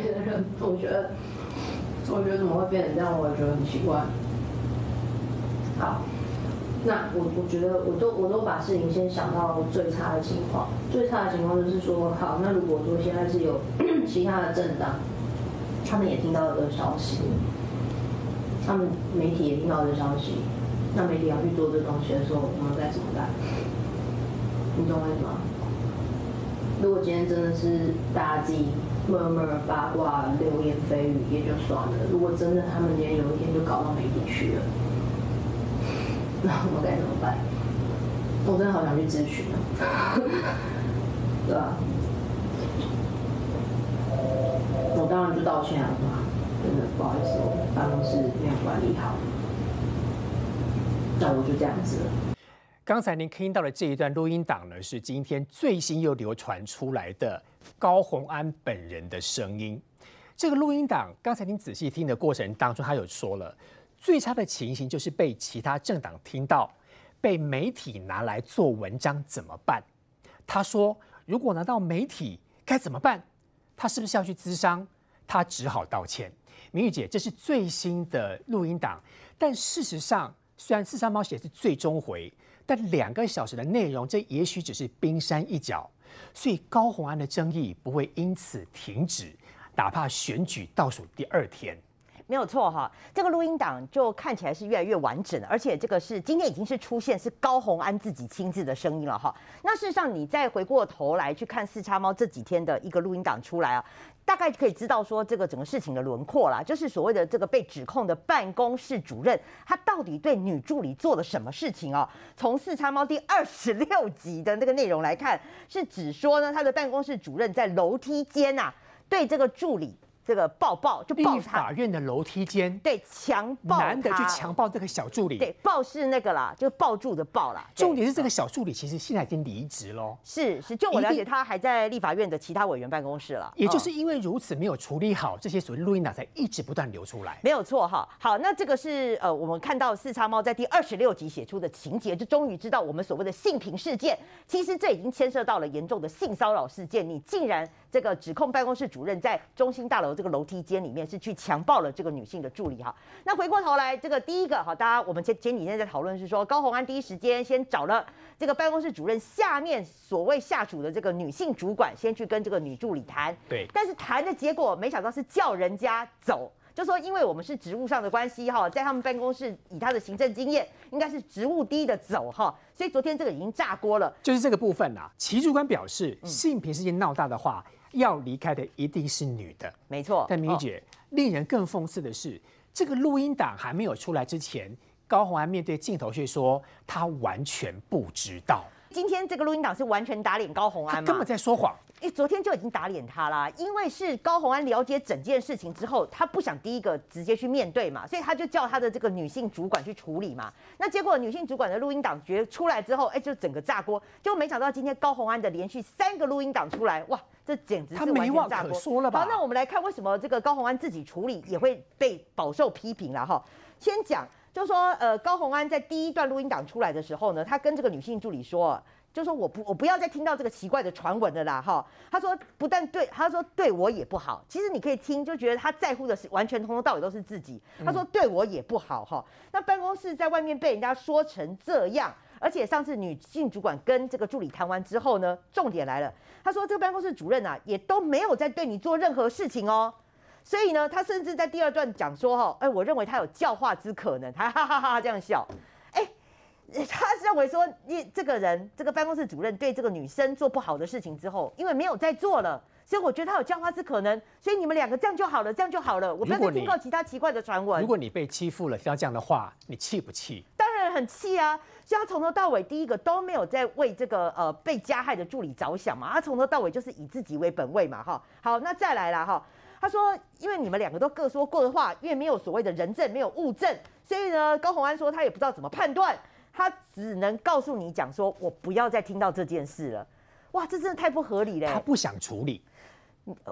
学的人，我觉得，我觉得怎么会变成这样，我也觉得很奇怪。好，那我我觉得我都我都把事情先想到最差的情况，最差的情况就是说，好，那如果说现在是有 其他的政党，他们也听到了这个消息，他们媒体也听到这个消息，那媒体要去做这东西的时候，我们该怎么办？你懂我意思吗？如果今天真的是大家自己默默八卦、流言蜚语也就算了，如果真的他们今天有一天就搞到媒体去了，那我该怎么办？我真的好想去咨询啊，对吧？我当然就道歉了嘛，真的不好意思，我办公室没有管理好，那我就这样子了。刚才您听到的这一段录音档呢，是今天最新又流传出来的高红安本人的声音。这个录音档，刚才您仔细听的过程当中，他有说了，最差的情形就是被其他政党听到，被媒体拿来做文章，怎么办？他说，如果拿到媒体该怎么办？他是不是要去咨商？他只好道歉。明玉姐，这是最新的录音档，但事实上，虽然四三猫写是最终回。但两个小时的内容，这也许只是冰山一角，所以高红安的争议不会因此停止，哪怕选举倒数第二天，没有错哈。这个录音档就看起来是越来越完整，而且这个是今天已经是出现是高红安自己亲自的声音了哈。那事实上，你再回过头来去看四叉猫这几天的一个录音档出来啊。大概可以知道说这个整个事情的轮廓啦，就是所谓的这个被指控的办公室主任，他到底对女助理做了什么事情哦？从四叉猫第二十六集的那个内容来看，是指说呢，他的办公室主任在楼梯间呐，对这个助理。这个抱抱就抱他，法院的楼梯间对强暴男的去强暴这个小助理，对抱是那个啦，就抱住的抱啦。重点是这个小助理其实现在已经离职喽，是是，就我了解，他还在立法院的其他委员办公室了。也就是因为如此没有处理好这些所谓录音档，才一直不断流出来。没有错哈，好，那这个是呃我们看到四叉猫在第二十六集写出的情节，就终于知道我们所谓的性平事件，其实这已经牵涉到了严重的性骚扰事件，你竟然。这个指控办公室主任在中心大楼这个楼梯间里面是去强暴了这个女性的助理哈。那回过头来，这个第一个哈，大家我们前前几天在讨论是说，高红安第一时间先找了这个办公室主任下面所谓下属的这个女性主管，先去跟这个女助理谈。对。但是谈的结果，没想到是叫人家走，就说因为我们是职务上的关系哈，在他们办公室以他的行政经验，应该是职务低的走哈。所以昨天这个已经炸锅了。就是这个部分呐，齐主管表示，性平事件闹大的话。要离开的一定是女的，没错。但明姐，令人更讽刺的是，这个录音档还没有出来之前，高红安面对镜头却说他完全不知道。今天这个录音档是完全打脸高红安吗？根本在说谎。哎，昨天就已经打脸他啦，因为是高红安了解整件事情之后，他不想第一个直接去面对嘛，所以他就叫他的这个女性主管去处理嘛。那结果女性主管的录音档觉出来之后，哎，就整个炸锅。就没想到今天高红安的连续三个录音档出来，哇，这简直是完全炸锅。说了吧？好，那我们来看为什么这个高红安自己处理也会被饱受批评了哈。先讲，就说呃，高红安在第一段录音档出来的时候呢，他跟这个女性助理说。就说我不我不要再听到这个奇怪的传闻了啦哈，他说不但对他说对我也不好，其实你可以听就觉得他在乎的是完全从头到尾都是自己。他说对我也不好哈，那办公室在外面被人家说成这样，而且上次女性主管跟这个助理谈完之后呢，重点来了，他说这个办公室主任啊也都没有在对你做任何事情哦，所以呢，他甚至在第二段讲说哈，哎，我认为他有教化之可能，他 哈哈哈这样笑。他认为说，你这个人，这个办公室主任对这个女生做不好的事情之后，因为没有再做了，所以我觉得他有教化之可能，所以你们两个这样就好了，这样就好了，我不要再听到其他奇怪的传闻。如果你被欺负了，听到这样的话，你气不气？很气啊！所以他从头到尾，第一个都没有在为这个呃被加害的助理着想嘛，他从头到尾就是以自己为本位嘛，哈。好，那再来了哈，他说，因为你们两个都各说各的话，因为没有所谓的人证，没有物证，所以呢，高红安说他也不知道怎么判断。他只能告诉你讲说，我不要再听到这件事了。哇，这真的太不合理了。他不想处理。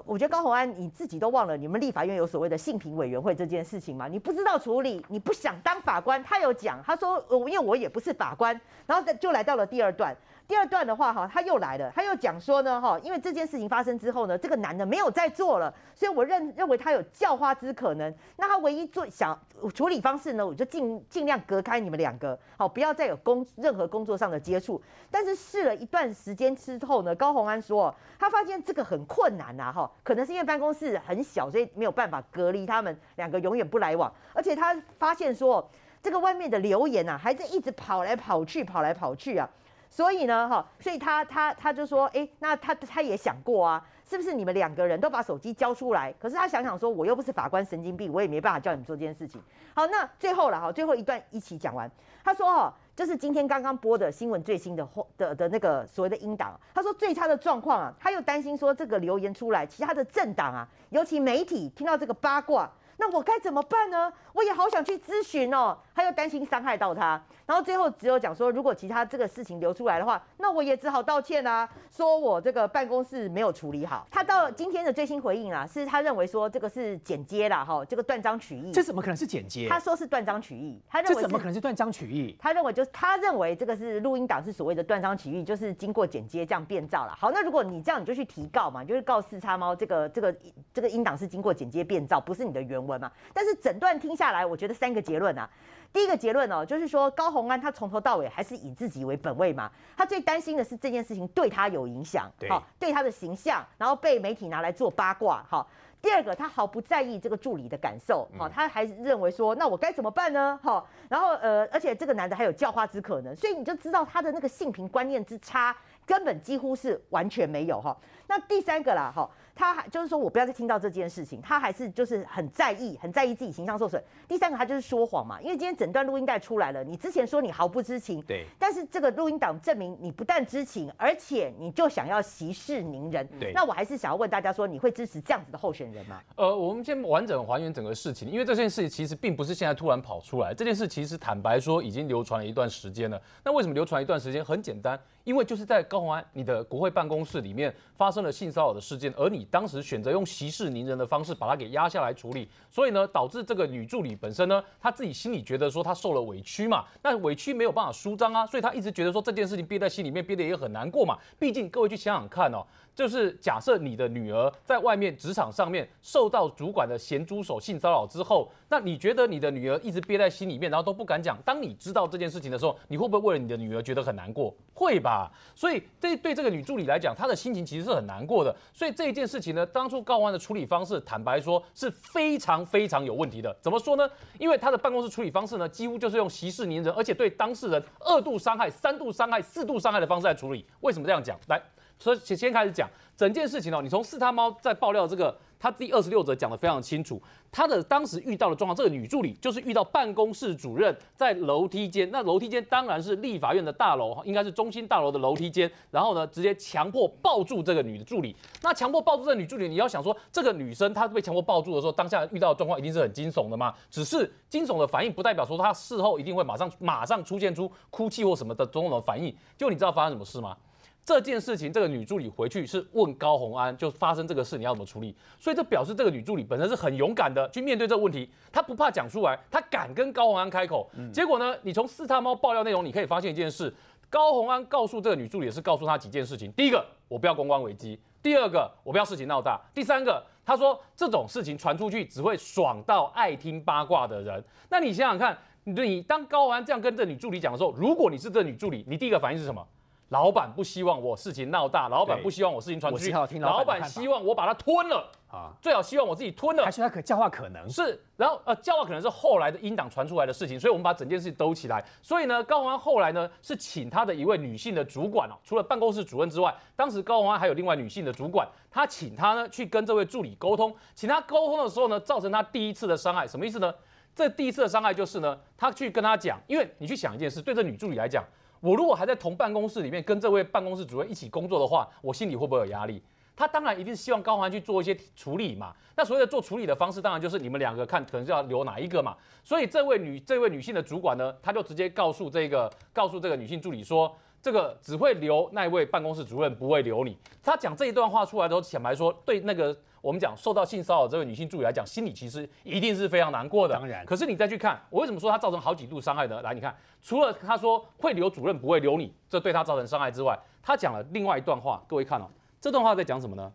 我觉得高宏安你自己都忘了，你们立法院有所谓的性评委员会这件事情吗？你不知道处理，你不想当法官。他有讲，他说，因为我也不是法官。然后就来到了第二段。第二段的话哈，他又来了，他又讲说呢哈，因为这件事情发生之后呢，这个男的没有再做了，所以我认认为他有教花之可能。那他唯一做想处理方式呢，我就尽尽量隔开你们两个，好，不要再有工任何工作上的接触。但是试了一段时间之后呢，高洪安说他发现这个很困难呐哈，可能是因为办公室很小，所以没有办法隔离他们两个永远不来往，而且他发现说这个外面的留言呐，还在一直跑来跑去，跑来跑去啊。所以呢，哈，所以他他他就说，哎，那他他也想过啊，是不是你们两个人都把手机交出来？可是他想想说，我又不是法官神经病，我也没办法叫你们做这件事情。好，那最后了哈，最后一段一起讲完。他说，哈，就是今天刚刚播的新闻最新的的的那个所谓的英党，他说最差的状况啊，他又担心说这个留言出来，其他的政党啊，尤其媒体听到这个八卦。那我该怎么办呢？我也好想去咨询哦，他又担心伤害到他，然后最后只有讲说，如果其他这个事情流出来的话，那我也只好道歉啊，说我这个办公室没有处理好。他到今天的最新回应啊，是他认为说这个是剪接啦，哈，这个断章取义。这怎么可能是剪接？他说是断章取义，他认为这怎么可能是断章取义？他认为就是他认为这个是录音档是所谓的断章取义，就是经过剪接这样变造了。好，那如果你这样，你就去提告嘛，就是告四叉猫这个这个这个音档是经过剪接变造，不是你的原文嘛？但是整。整段听下来，我觉得三个结论啊。第一个结论哦，就是说高洪安他从头到尾还是以自己为本位嘛。他最担心的是这件事情对他有影响，好，对他的形象，然后被媒体拿来做八卦。好，第二个他毫不在意这个助理的感受，好，他还认为说那我该怎么办呢？好，然后呃，而且这个男的还有教化之可能，所以你就知道他的那个性平观念之差，根本几乎是完全没有哈。那第三个啦，哈。他还就是说我不要再听到这件事情，他还是就是很在意，很在意自己形象受损。第三个，他就是说谎嘛，因为今天整段录音带出来了，你之前说你毫不知情，对，但是这个录音档证明你不但知情，而且你就想要息事宁人，对。那我还是想要问大家说，你会支持这样子的候选人吗？呃，我们先完整还原整个事情，因为这件事其实并不是现在突然跑出来，这件事其实坦白说已经流传了一段时间了。那为什么流传一段时间？很简单。因为就是在高鸿安你的国会办公室里面发生了性骚扰的事件，而你当时选择用息事宁人的方式把它给压下来处理，所以呢，导致这个女助理本身呢，她自己心里觉得说她受了委屈嘛，那委屈没有办法舒张啊，所以她一直觉得说这件事情憋在心里面，憋得也很难过嘛。毕竟各位去想想看哦。就是假设你的女儿在外面职场上面受到主管的咸猪手性骚扰之后，那你觉得你的女儿一直憋在心里面，然后都不敢讲。当你知道这件事情的时候，你会不会为了你的女儿觉得很难过？会吧。啊所以这对这个女助理来讲，她的心情其实是很难过的。所以这一件事情呢，当初高安的处理方式，坦白说是非常非常有问题的。怎么说呢？因为他的办公室处理方式呢，几乎就是用息事宁人，而且对当事人二度伤害、三度伤害、四度伤害的方式来处理。为什么这样讲？来。所以先先开始讲整件事情哦，你从四他猫在爆料这个，他第二十六则讲的非常清楚，他的当时遇到的状况，这个女助理就是遇到办公室主任在楼梯间，那楼梯间当然是立法院的大楼，应该是中心大楼的楼梯间，然后呢，直接强迫抱住这个女的助理。那强迫抱住这个女助理，你要想说，这个女生她被强迫抱住的时候，当下遇到的状况一定是很惊悚的嘛？只是惊悚的反应，不代表说她事后一定会马上马上出现出哭泣或什么的种种的反应。就你知道发生什么事吗？这件事情，这个女助理回去是问高红安，就发生这个事，你要怎么处理？所以这表示这个女助理本身是很勇敢的去面对这个问题，她不怕讲出来，她敢跟高红安开口。结果呢，你从四大猫爆料内容，你可以发现一件事：高红安告诉这个女助理是告诉她几件事情。第一个，我不要公关危机；第二个，我不要事情闹大；第三个，他说这种事情传出去只会爽到爱听八卦的人。那你想想看，你当高红安这样跟这女助理讲的时候，如果你是这女助理，你第一个反应是什么？老板不希望我事情闹大，老板不希望我事情传出去，老板希望我把它吞了啊，最好希望我自己吞了。还是他可教化可能是，然后呃教化可能是后来的英党传出来的事情，所以我们把整件事情兜起来。所以呢，高鸿安后来呢是请他的一位女性的主管哦，除了办公室主任之外，当时高鸿安还有另外女性的主管，他请他呢去跟这位助理沟通，请他沟通的时候呢，造成他第一次的伤害，什么意思呢？这第一次的伤害就是呢，他去跟他讲，因为你去想一件事，对这女助理来讲。我如果还在同办公室里面跟这位办公室主任一起工作的话，我心里会不会有压力？他当然一定是希望高环去做一些处理嘛。那所谓的做处理的方式，当然就是你们两个看可能是要留哪一个嘛。所以这位女这位女性的主管呢，她就直接告诉这个告诉这个女性助理说，这个只会留那位办公室主任，不会留你。他讲这一段话出来的时候，坦白说，对那个我们讲受到性骚扰这位女性助理来讲，心里其实一定是非常难过的。当然可是你再去看，我为什么说他造成好几度伤害呢？来，你看，除了他说会留主任，不会留你，这对他造成伤害之外，他讲了另外一段话，各位看哦，这段话在讲什么呢？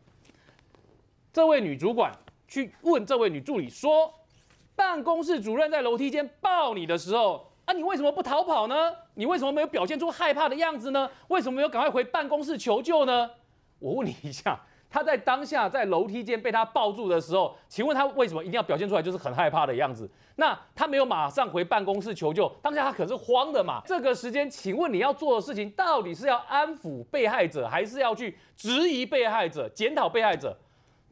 这位女主管去问这位女助理说，办公室主任在楼梯间抱你的时候，啊，你为什么不逃跑呢？你为什么没有表现出害怕的样子呢？为什么没有赶快回办公室求救呢？我问你一下，他在当下在楼梯间被他抱住的时候，请问他为什么一定要表现出来就是很害怕的样子？那他没有马上回办公室求救，当下他可是慌的嘛。这个时间，请问你要做的事情到底是要安抚被害者，还是要去质疑被害者、检讨被害者？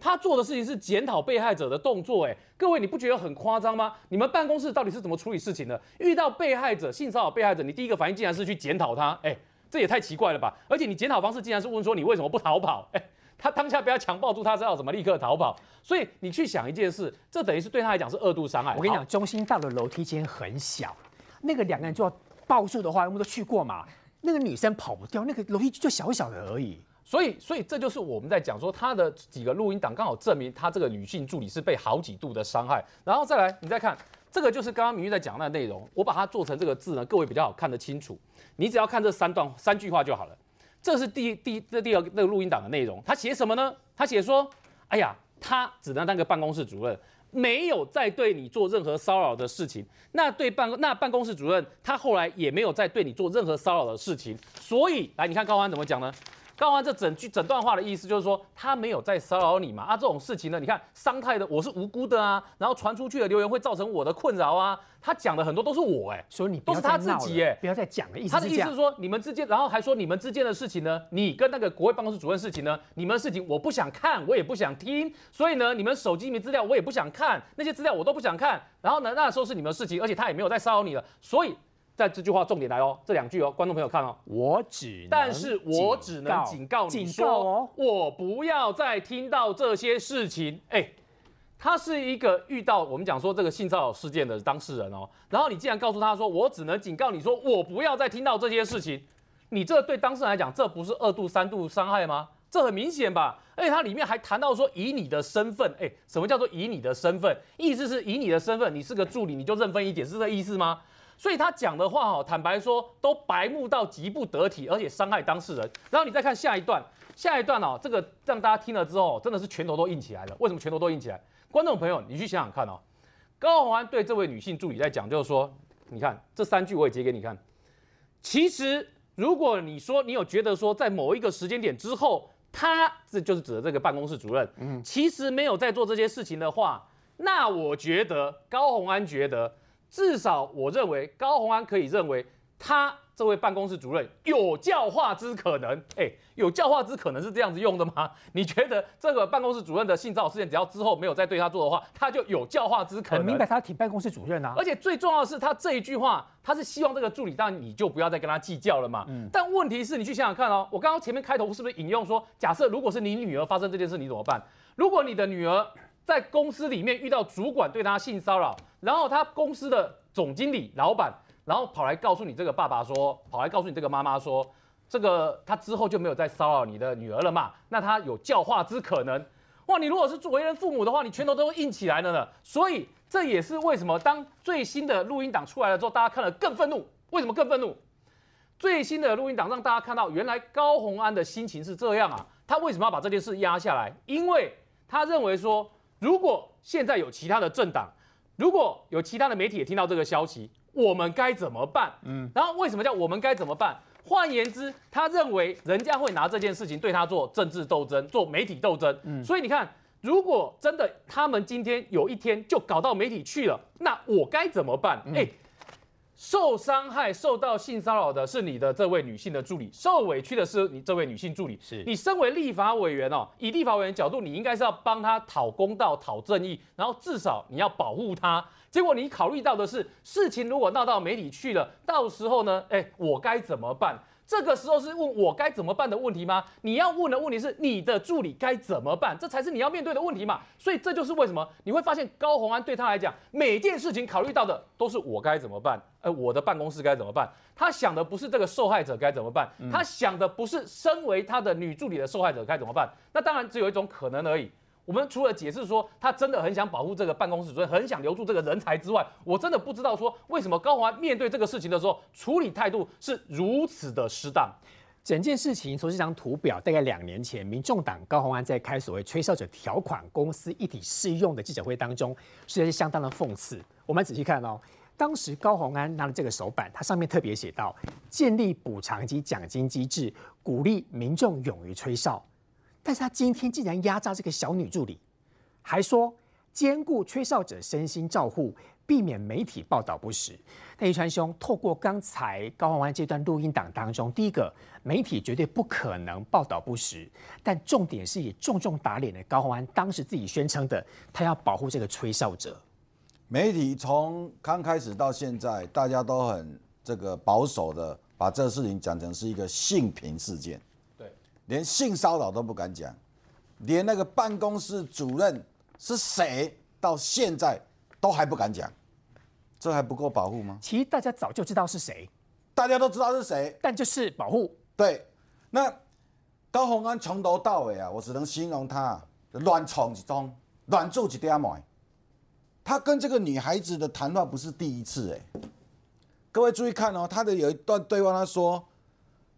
他做的事情是检讨被害者的动作，哎，各位你不觉得很夸张吗？你们办公室到底是怎么处理事情的？遇到被害者性骚扰被害者，你第一个反应竟然是去检讨他，哎，这也太奇怪了吧！而且你检讨方式竟然是问说你为什么不逃跑？哎，他当下不要强抱住他，知道怎么立刻逃跑？所以你去想一件事，这等于是对他来讲是二度伤害。我跟你讲，中心大楼楼梯间很小，那个两个人就要抱住的话，我们都去过嘛。那个女生跑不掉，那个楼梯就小小的而已。所以，所以这就是我们在讲说，他的几个录音档刚好证明他这个女性助理是被好几度的伤害。然后再来，你再看这个，就是刚刚明玉在讲那内容，我把它做成这个字呢，各位比较好看得清楚。你只要看这三段三句话就好了。这是第第这第二那个录音档的内容，他写什么呢？他写说，哎呀，他只能当个办公室主任，没有再对你做任何骚扰的事情。那对办那办公室主任，他后来也没有再对你做任何骚扰的事情。所以，来你看高安怎么讲呢？高安这整句整段话的意思就是说，他没有在骚扰你嘛啊，这种事情呢，你看伤害的我是无辜的啊，然后传出去的留言会造成我的困扰啊，他讲的很多都是我哎、所以你不要都是他自己耶不要再讲了。意思他的意思是。说，你们之间，然后还说你们之间的事情呢，你跟那个国会办公室主任事情呢，你们的事情我不想看，我也不想听，所以呢，你们手机里面资料我也不想看，那些资料我都不想看。然后呢，那时候是你们的事情，而且他也没有在骚扰你了，所以在这句话重点来哦，这两句哦，观众朋友看哦，我只能但是我只能警告你警说，告哦。我不要再听到这些事情。哎，他是一个遇到我们讲说这个性骚扰事件的当事人哦，然后你竟然告诉他说，我只能警告你说，我不要再听到这些事情。你这对当事人来讲，这不是二度、三度伤害吗？这很明显吧？而且它里面还谈到说，以你的身份，哎，什么叫做以你的身份？意思是以你的身份，你是个助理，你就认分一点，是这意思吗？所以他讲的话哦，坦白说都白目到极不得体，而且伤害当事人。然后你再看下一段，下一段哦，这个让大家听了之后，真的是拳头都硬起来了。为什么拳头都硬起来？观众朋友，你去想想看哦，高宏安对这位女性助理在讲，就是说，你看这三句我也截给你看。其实，如果你说你有觉得说，在某一个时间点之后，他这就是指的这个办公室主任，嗯，其实没有在做这些事情的话，那我觉得高宏安觉得，至少我认为高鸿安可以认为他这位办公室主任有教化之可能。哎，有教化之可能是这样子用的吗？你觉得这个办公室主任的性骚扰事件，只要之后没有再对他做的话，他就有教化之可能？很明白，他挺办公室主任啊而。且最重要的是，他这一句话，他是希望这个助理，当然你就不要再跟他计较了嘛。嗯但问题是，你去想想看哦，我刚刚前面开头是不是引用说，假设如果是你女儿发生这件事，你怎么办？如果你的女儿在公司里面遇到主管对他性骚扰，然后他公司的总经理、老板，然后跑来告诉你这个爸爸说，跑来告诉你这个妈妈说，这个他之后就没有再骚扰你的女儿了嘛？那他有教化之可能。哇，你如果是作为人父母的话，你拳头都硬起来了呢。所以这也是为什么当最新的录音档出来了之后，大家看了更愤怒。为什么更愤怒？最新的录音档让大家看到，原来高洪安的心情是这样啊。他为什么要把这件事压下来？因为他认为说，如果现在有其他的政党，如果有其他的媒体也听到这个消息，我们该怎么办？嗯，然后为什么叫我们该怎么办？换言之，他认为人家会拿这件事情对他做政治斗争、做媒体斗争。嗯，所以你看，如果真的他们今天有一天就搞到媒体去了，那我该怎么办？哎、受伤害、受到性骚扰的是你的这位女性的助理，受委屈的是你这位女性助理。是你身为立法委员哦，以立法委员角度，你应该是要帮他讨公道、讨正义，然后至少你要保护他。结果你考虑到的是，事情如果闹到媒体去了，到时候呢，哎，我该怎么办？这个时候是问我该怎么办的问题吗？你要问的问题是你的助理该怎么办，这才是你要面对的问题嘛。所以这就是为什么你会发现高红安对他来讲，每件事情考虑到的都是我该怎么办，呃，我的办公室该怎么办。他想的不是这个受害者该怎么办，他想的不是身为他的女助理的受害者该怎么办。那当然只有一种可能而已。我们除了解释说他真的很想保护这个办公室主任，很想留住这个人才之外，我真的不知道说为什么高华面对这个事情的时候处理态度是如此的失当。整件事情从这张图表，大概两年前，民众党高鸿安在开所谓吹哨者条款公司一体适用的记者会当中，实在是相当的讽刺。我们仔细看哦，当时高鸿安拿了这个手板，它上面特别写到建立补偿及奖金机制，鼓励民众勇于吹哨。但是他今天竟然压榨这个小女助理，还说兼顾吹哨者身心照护，避免媒体报道不实。那一川兄透过刚才高宏安这段录音档当中，第一个媒体绝对不可能报道不实，但重点是以重重打脸的高宏安当时自己宣称的，他要保护这个吹哨者。媒体从刚开始到现在，大家都很这个保守的把这个事情讲成是一个性平事件。连性骚扰都不敢讲，连那个办公室主任是谁，到现在都还不敢讲，这还不够保护吗？其实大家早就知道是谁，大家都知道是谁，但就是保护。对，那高鸿安从头到尾啊，我只能形容他乱闯一通，乱做一点毛。他跟这个女孩子的谈话不是第一次哎，各位注意看哦，他的有一段对话，他说。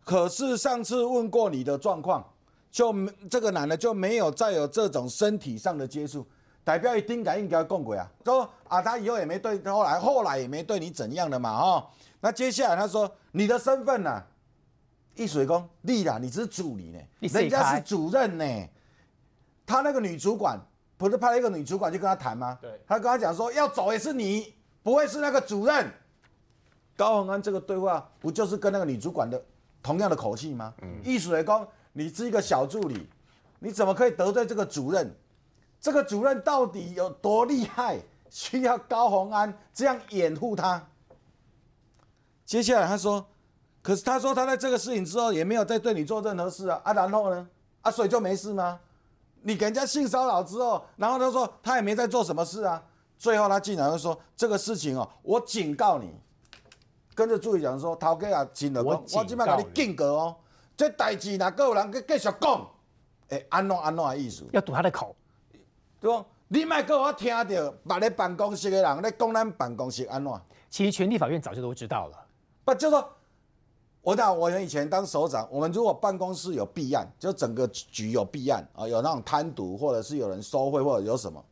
可是上次问过你的状况，就没这个男的就没有再有这种身体上的接触，代表一定感应该共鬼啊。说啊，他以后也没对，后来后来也没对你怎样的嘛，哦。那接下来他说你的身份呢？易水工，丽啦，你只是助理呢，人家是主任呢。他那个女主管不是派了一个女主管去跟他谈吗？对，他跟他讲说要走也是你，不会是那个主任。高宏安这个对话不就是跟那个女主管的？同样的口气吗？艺术雷公，你是一个小助理，你怎么可以得罪这个主任？这个主任到底有多厉害？需要高洪安这样掩护他？接下来他说，可是他说他在这个事情之后也没有再对你做任何事啊啊，然后呢？啊，所以就没事吗？你给人家性骚扰之后，然后他说他也没在做什么事啊，最后他竟然会说这个事情哦，我警告你。跟着助理讲说，头家也真了讲，我即摆甲你警告哦，这代志若有人去继续讲，会安怎安怎的意思？要堵他的口，对不？你莫给我听到别个办公室的人咧讲咱办公室安怎？其实全地法院早就都知道了。不就说，我讲我以前当首长，我们如果办公室有弊案，就整个局有弊案啊，有那种贪渎，或者是有人收贿，或者有什么，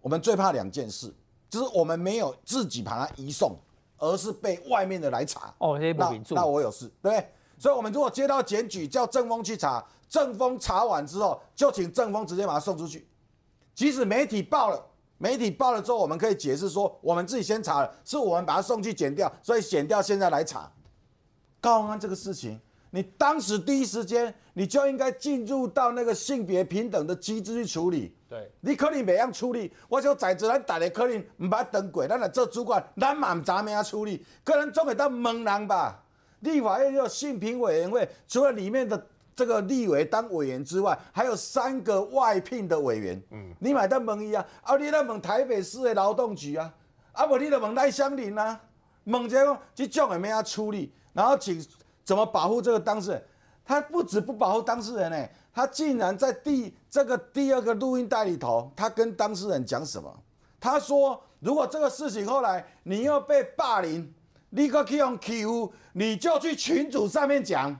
我们最怕两件事，就是我们没有自己把它移送。而是被外面的来查哦，那那我有事，对不对？所以，我们如果接到检举，叫正风去查，正风查完之后，就请正风直接把他送出去。即使媒体报了，媒体报了之后，我们可以解释说，我们自己先查了，是我们把他送去检掉，所以检掉现在来查。高安这个事情。你当时第一时间，你就应该进入到那个性别平等的机制去处理。对，你可能没样处理，我就在这咱大家可能唔捌当过，咱来做主管，咱嘛唔知咩样处理，可能总会当问人吧。立法院有性平委员会，除了里面的这个立委当委员之外，还有三个外聘的委员。嗯，你买当问伊啊，啊，你来问台北市的劳动局啊，啊，不，你来问赖香林啊，问这个这种会咩样处理，然后请。怎么保护这个当事人？他不止不保护当事人呢，他竟然在第这个第二个录音带里头，他跟当事人讲什么？他说：“如果这个事情后来你又被霸凌，立刻去用 Q，你就去群主上面讲，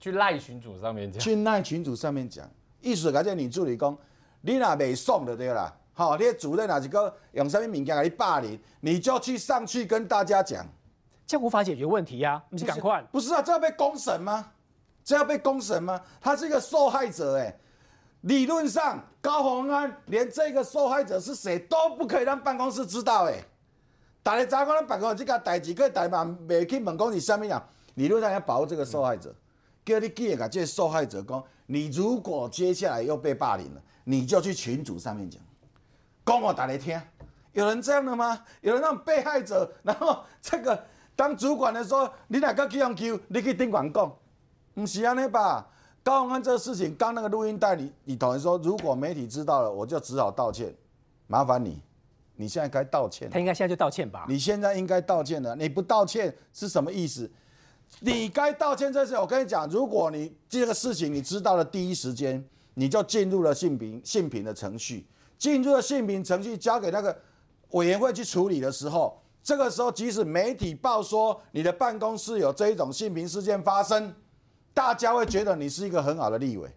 去赖群主上面讲，去赖群主上面讲。意思感觉女助理讲，你那没送的对啦，好，你主任哪是个用什么物件来霸凌，你就去上去跟大家讲。”这无法解决问题呀！你赶快，不是啊，这要被公审吗？这要被公审吗？他是一个受害者哎，理论上高鸿安连这个受害者是谁都不可以让办公室知道哎。大家查看咱办公室这个代志，可以代嘛？未去问公是虾米啊？理论上要保护这个受害者，叫你记个这受害者讲，你如果接下来又被霸凌了，你就去群组上面讲，讲我打来听。有人这样的吗？有人让被害者，然后这个。当主管的说，你哪个去用 Q？你去顶管讲，不是安尼吧？高鸿安这个事情，刚那个录音带里里头人说，如果媒体知道了，我就只好道歉，麻烦你，你现在该道歉他应该现在就道歉吧？你现在应该道歉了，你不道歉是什么意思？你该道歉这事，我跟你讲，如果你这个事情你知道了第一时间，你就进入了性平性平的程序，进入了性平程序，交给那个委员会去处理的时候，这个时候即使媒体报说你的办公室有这一种性平事件发生，大家会觉得你是一个很好的立委。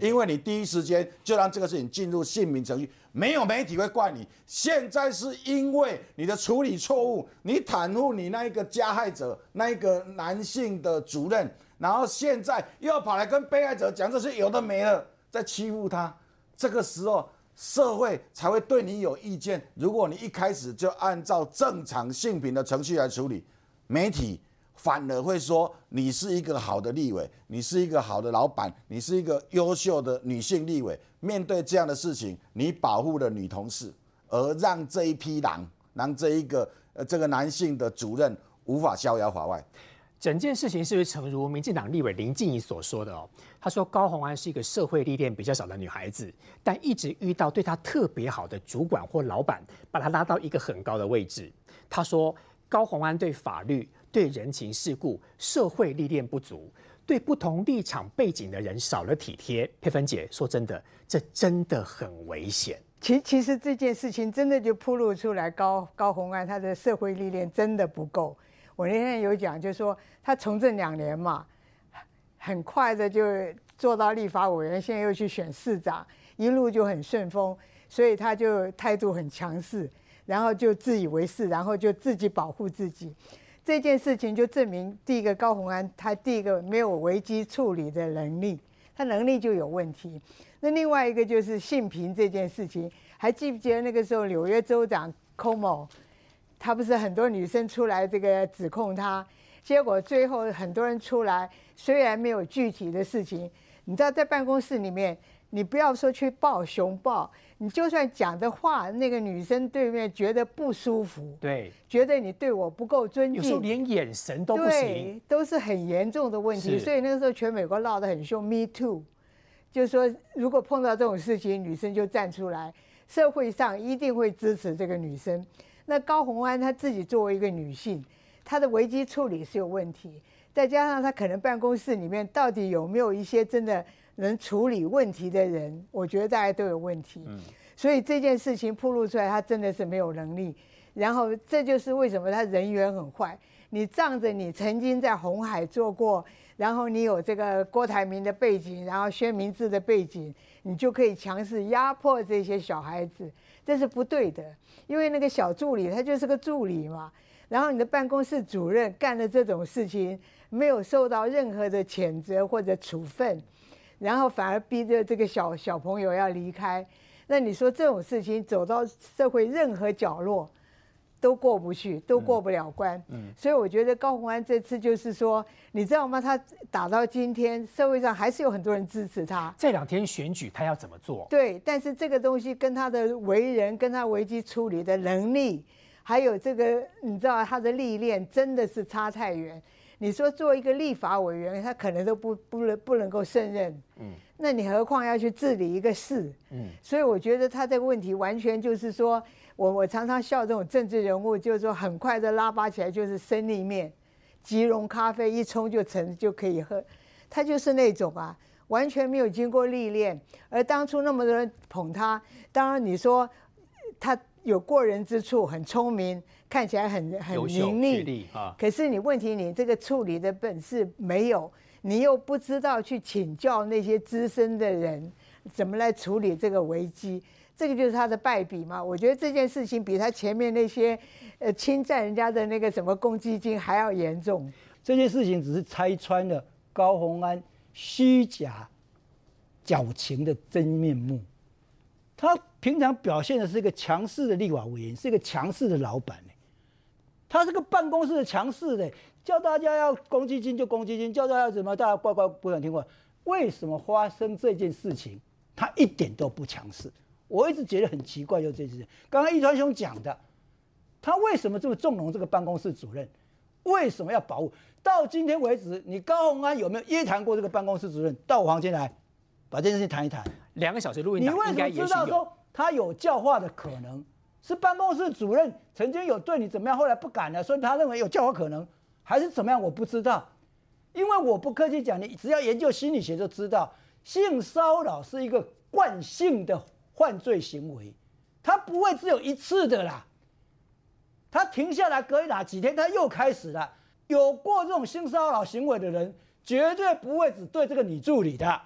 因为你第一时间就让这个事情进入姓名程序，没有媒体会怪你。现在是因为你的处理错误，你袒护你那一个加害者，那一个男性的主任，然后现在又要跑来跟被害者讲这些有的没了，在欺负他。这个时候社会才会对你有意见。如果你一开始就按照正常性平的程序来处理，媒体。反而会说你是一个好的立委，你是一个好的老板，你是一个优秀的女性立委。面对这样的事情，你保护了女同事，而让这一批狼，让这一个呃这个男性的主任无法逍遥法外。整件事情是不是诚如民进党立委林静怡所说的哦？他说高虹安是一个社会历练比较少的女孩子，但一直遇到对她特别好的主管或老板，把她拉到一个很高的位置。他说高虹安对法律。对人情世故、社会历练不足，对不同立场背景的人少了体贴。佩芬姐说：“真的，这真的很危险。”其其实这件事情真的就铺露出来，高高红安他的社会历练真的不够。我那天有讲，就是说他从政两年嘛，很快的就做到立法委员，现在又去选市长，一路就很顺风，所以他就态度很强势，然后就自以为是，然后就自己保护自己。这件事情就证明，第一个高鸿安他第一个没有危机处理的能力，他能力就有问题。那另外一个就是性平这件事情，还记不记得那个时候纽约州长 Como，他不是很多女生出来这个指控他，结果最后很多人出来，虽然没有具体的事情，你知道在办公室里面。你不要说去抱熊抱，你就算讲的话，那个女生对面觉得不舒服，对，觉得你对我不够尊敬，有时候连眼神都不行，都是很严重的问题。所以那个时候全美国闹得很凶，Me too，就是说如果碰到这种事情，女生就站出来，社会上一定会支持这个女生。那高红安她自己作为一个女性，她的危机处理是有问题，再加上她可能办公室里面到底有没有一些真的。能处理问题的人，我觉得大家都有问题。嗯，所以这件事情暴露出来，他真的是没有能力。然后这就是为什么他人缘很坏。你仗着你曾经在红海做过，然后你有这个郭台铭的背景，然后薛明志的背景，你就可以强势压迫这些小孩子，这是不对的。因为那个小助理他就是个助理嘛。然后你的办公室主任干了这种事情，没有受到任何的谴责或者处分。然后反而逼着这个小小朋友要离开，那你说这种事情走到社会任何角落都过不去，都过不了关。嗯，所以我觉得高鸿安这次就是说，你知道吗？他打到今天，社会上还是有很多人支持他。这两天选举他要怎么做？对，但是这个东西跟他的为人、跟他危机处理的能力，还有这个你知道他的历练，真的是差太远。你说做一个立法委员，他可能都不不能不能够胜任，嗯，那你何况要去治理一个市，嗯，所以我觉得他这个问题完全就是说，我我常常笑这种政治人物，就是说很快的拉拔起来就是生力面，即溶咖啡一冲就成就可以喝，他就是那种啊，完全没有经过历练，而当初那么多人捧他，当然你说他有过人之处，很聪明。看起来很很伶俐啊，可是你问题你这个处理的本事没有，你又不知道去请教那些资深的人怎么来处理这个危机，这个就是他的败笔嘛。我觉得这件事情比他前面那些呃侵占人家的那个什么公积金还要严重。这件事情只是拆穿了高鸿安虚假矫情的真面目。他平常表现的是一个强势的立法委员，是一个强势的老板。他是个办公室的强势的，叫大家要公积金就公积金，叫大家怎么大家乖乖不想听话。为什么发生这件事情，他一点都不强势？我一直觉得很奇怪，就这件事。刚刚易川兄讲的，他为什么这么纵容这个办公室主任？为什么要保护？到今天为止，你高鸿安有没有约谈过这个办公室主任到我房间来，把这件事情谈一谈？两个小时录音你为什么知。道说他有教化的可能？是办公室主任曾经有对你怎么样，后来不敢了，所以他认为有教化可能，还是怎么样？我不知道，因为我不客气讲，你只要研究心理学就知道，性骚扰是一个惯性的犯罪行为，它不会只有一次的啦。他停下来隔一哪几天，他又开始了。有过这种性骚扰行为的人，绝对不会只对这个女助理的。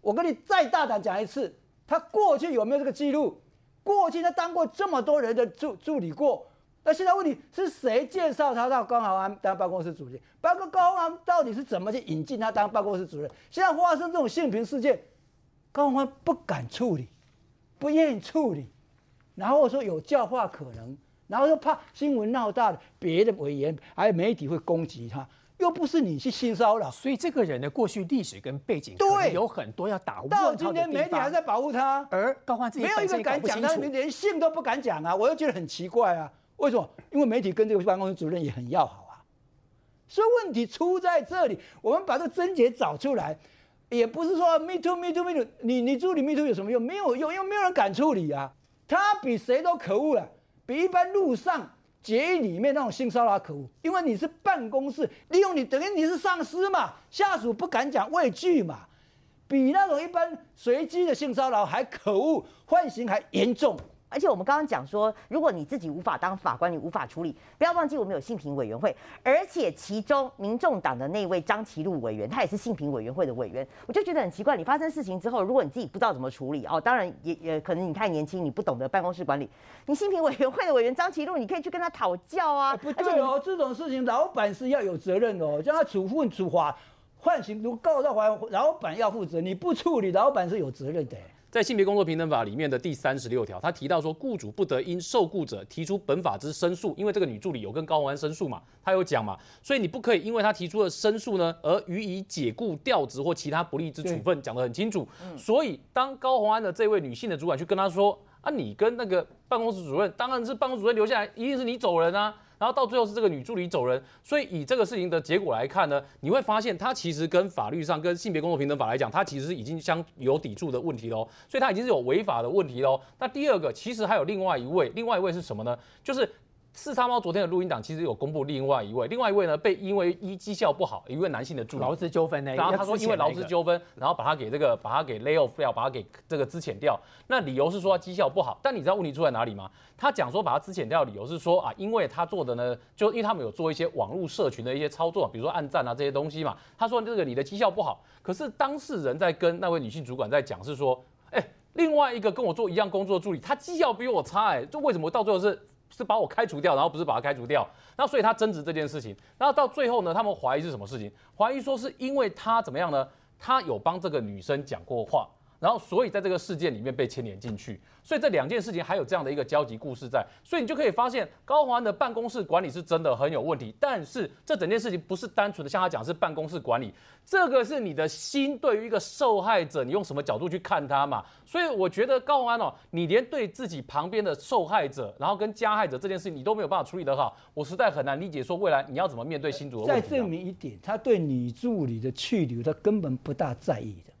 我跟你再大胆讲一次，他过去有没有这个记录？过去他当过这么多人的助助理过，那现在问题是谁介绍他到高豪安当办公室主任？包括高豪安到底是怎么去引进他当办公室主任？现在发生这种性平事件，高豪安不敢处理，不愿意处理，然后说有教化可能，然后又怕新闻闹大了，别的委员还有媒体会攻击他，又不是你去性骚扰，所以这个人的过去历史跟背景，对有很多要打问到今天媒体还在保护他。而高欢自己没有一个敢讲他。连姓都不敢讲啊！我又觉得很奇怪啊，为什么？因为媒体跟这个办公室主任也很要好啊，所以问题出在这里。我们把这个症结找出来，也不是说 me too me too me too，你你处理 me too 有什么用？没有用，因为没有人敢处理啊。他比谁都可恶了，比一般路上监狱里面那种性骚扰可恶，因为你是办公室利用你，等于你是上司嘛，下属不敢讲畏惧嘛。比那种一般随机的性骚扰还可恶，犯刑还严重。而且我们刚刚讲说，如果你自己无法当法官，你无法处理，不要忘记我们有性平委员会，而且其中民众党的那位张其禄委员，他也是性平委员会的委员，我就觉得很奇怪，你发生事情之后，如果你自己不知道怎么处理，哦，当然也也可能你太年轻，你不懂得办公室管理，你性平委员会的委员张其禄，你可以去跟他讨教啊，哎不对哦，这种事情老板是要有责任的哦，叫他处分处罚、判刑，如果告到还，老板要负责，你不处理，老板是有责任的。在性别工作平等法里面的第三十六条，他提到说，雇主不得因受雇者提出本法之申诉，因为这个女助理有跟高鸿安申诉嘛，他有讲嘛，所以你不可以因为他提出了申诉呢，而予以解雇、调职或其他不利之处分，讲得很清楚。所以当高鸿安的这位女性的主管去跟他说，啊，你跟那个办公室主任，当然是办公室主任留下来，一定是你走人啊。然后到最后是这个女助理走人，所以以这个事情的结果来看呢，你会发现它其实跟法律上跟性别工作平等法来讲，它其实已经相有抵触的问题喽，所以它已经是有违法的问题喽。那第二个，其实还有另外一位，另外一位是什么呢？就是。四叉猫昨天的录音档其实有公布另外一位，另外一位呢被因为一绩效不好，一位男性的助理劳资纠纷呢？然后他说因为劳资资纠纷，然后把他给这个把他给 lay off 掉，把他给这个资遣掉。那理由是说绩效不好，但你知道问题出在哪里吗？他讲说把他资遣掉的理由是说啊，因为他做的呢，就因为他们有做一些网络社群的一些操作，比如说暗赞啊这些东西嘛。他说这个你的绩效不好，可是当事人在跟那位女性主管在讲是说，哎，另外一个跟我做一样工作的助理，他绩效比我差，哎，就为什么到最后是？是把我开除掉，然后不是把他开除掉，那所以他争执这件事情，然后到最后呢，他们怀疑是什么事情？怀疑说是因为他怎么样呢？他有帮这个女生讲过话，然后所以在这个事件里面被牵连进去，所以这两件事情还有这样的一个交集故事在，所以你就可以发现高宏安的办公室管理是真的很有问题，但是这整件事情不是单纯的像他讲是办公室管理，这个是你的心对于一个受害者，你用什么角度去看他嘛？所以我觉得高宏安哦，你连对自己旁边的受害者，然后跟加害者这件事情你都没有办法处理得好，我实在很难理解说未来你要怎么面对新竹的再。证明一点，他对女助理的去留，他根本不大在意的。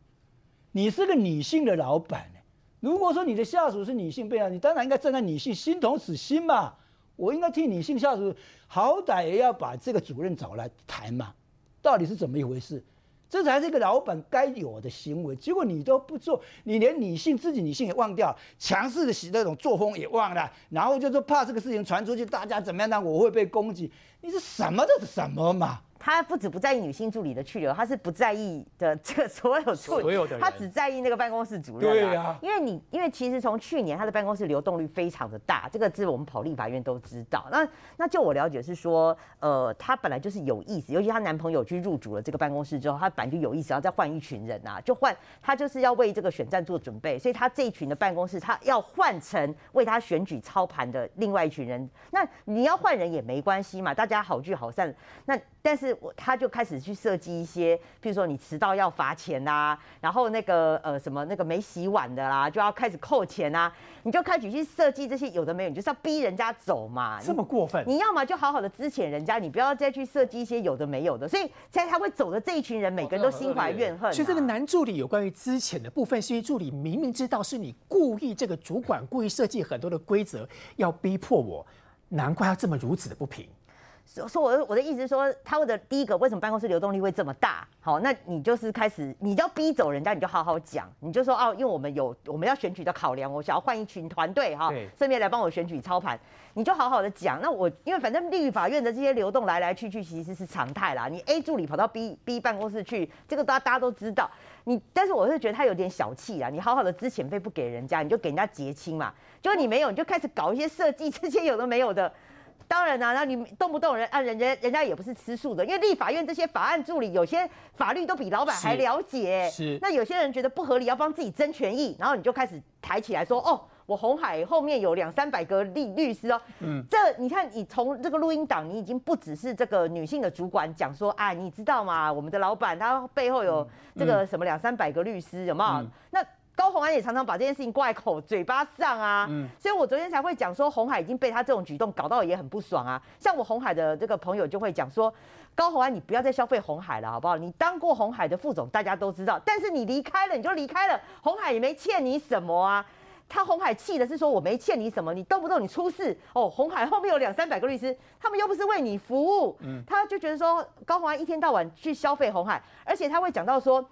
你是个女性的老板呢，如果说你的下属是女性被害，你当然应该站在女性心同此心嘛。我应该替女性下属，好歹也要把这个主任找来谈嘛，到底是怎么一回事？这才是一个老板该有的行为。结果你都不做，你连女性自己女性也忘掉，强势的那种作风也忘了，然后就说怕这个事情传出去，大家怎么样呢？我会被攻击。你是什么的什么嘛？他不止不在意女性助理的去留，他是不在意的这个所有助理，所有的人他只在意那个办公室主任、对呀因为你因为其实从去年他的办公室流动率非常的大，这个是我们跑立法院都知道。那那就我了解是说，呃，他本来就是有意思，尤其她男朋友去入主了这个办公室之后，他本来就有意思要再换一群人啊，就换他就是要为这个选战做准备，所以他这一群的办公室他要换成为他选举操盘的另外一群人。那你要换人也没关系嘛，大家好聚好散。那但是是我他就开始去设计一些，譬如说你迟到要罚钱啦，然后那个呃什么那个没洗碗的啦，就要开始扣钱啊，你就开始去设计这些有的没有，你就是要逼人家走嘛。这么过分？你要么就好好的支遣人家，你不要再去设计一些有的没有的，所以现在他会走的这一群人，每个人都心怀怨恨、啊。所以这个男助理有关于资遣的部分，是因为助理明明知道是你故意这个主管故意设计很多的规则要逼迫我，难怪要这么如此的不平。说说我的我的意思是说，他的第一个为什么办公室流动率会这么大？好，那你就是开始，你要逼走人家，你就好好讲，你就说哦，因为我们有我们要选举的考量，我想要换一群团队哈，顺便来帮我选举操盘，你就好好的讲。那我因为反正立法院的这些流动来来去去其实是常态啦，你 A 助理跑到 B B 办公室去，这个大大家都知道。你但是我是觉得他有点小气啊，你好好的资遣费不给人家，你就给人家结清嘛，就你没有，你就开始搞一些设计，这些有的没有的。当然啦，那你动不动人啊，人家人家也不是吃素的，因为立法院这些法案助理有些法律都比老板还了解。是。那有些人觉得不合理，要帮自己争权益，然后你就开始抬起来说，哦，我红海后面有两三百个律律师哦。嗯。这你看，你从这个录音档，你已经不只是这个女性的主管讲说，啊，你知道吗？我们的老板他背后有这个什么两三百个律师，有没有？那。高红安也常常把这件事情挂在口嘴巴上啊，所以我昨天才会讲说，红海已经被他这种举动搞到也很不爽啊。像我红海的这个朋友就会讲说，高红安你不要再消费红海了，好不好？你当过红海的副总，大家都知道，但是你离开了，你就离开了，红海也没欠你什么啊。他红海气的是说，我没欠你什么，你动不动你出事哦，红海后面有两三百个律师，他们又不是为你服务，他就觉得说，高红安一天到晚去消费红海，而且他会讲到说。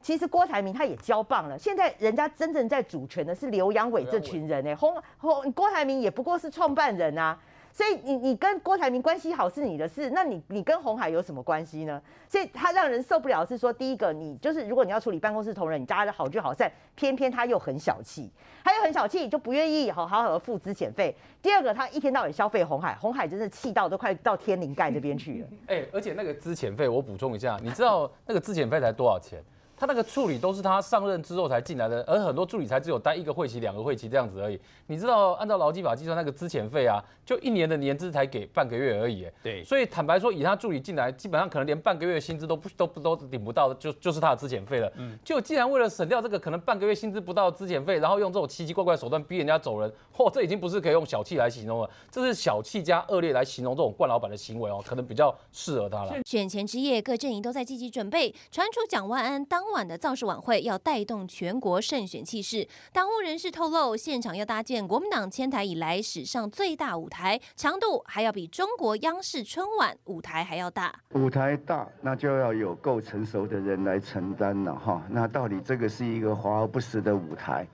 其实郭台铭他也交棒了，现在人家真正在主权的是刘阳伟这群人哎，洪洪郭台铭也不过是创办人啊，所以你你跟郭台铭关系好是你的事，那你你跟红海有什么关系呢？所以他让人受不了是说，第一个你就是如果你要处理办公室同仁，你大家好聚好散，偏偏他又很小气，他又很小气，就不愿意好好好的付资遣费。第二个他一天到晚消费红海，红海真是气到都快到天灵盖这边去了。哎，而且那个资遣费我补充一下，你知道那个资遣费才多少钱？他那个助理都是他上任之后才进来的，而很多助理才只有待一个会期、两个会期这样子而已。你知道，按照劳基法计算那个资遣费啊，就一年的年资才给半个月而已。对，所以坦白说，以他助理进来，基本上可能连半个月薪资都不都不都领不到，就就是他的资遣费了。嗯，就既然为了省掉这个可能半个月薪资不到的资遣费，然后用这种奇奇怪怪手段逼人家走人，嚯，这已经不是可以用小气来形容了，这是小气加恶劣来形容这种惯老板的行为哦，可能比较适合他了。选前之夜，各阵营都在积极准备，传出蒋万安当晚的造势晚会。要带动全国胜选气势。党务人士透露，现场要搭建国民党迁台以来史上最大舞台，强度还要比中国央视春晚舞台还要大。舞台大，那就要有够成熟的人来承担了哈。那到底这个是一个华而不实的舞台？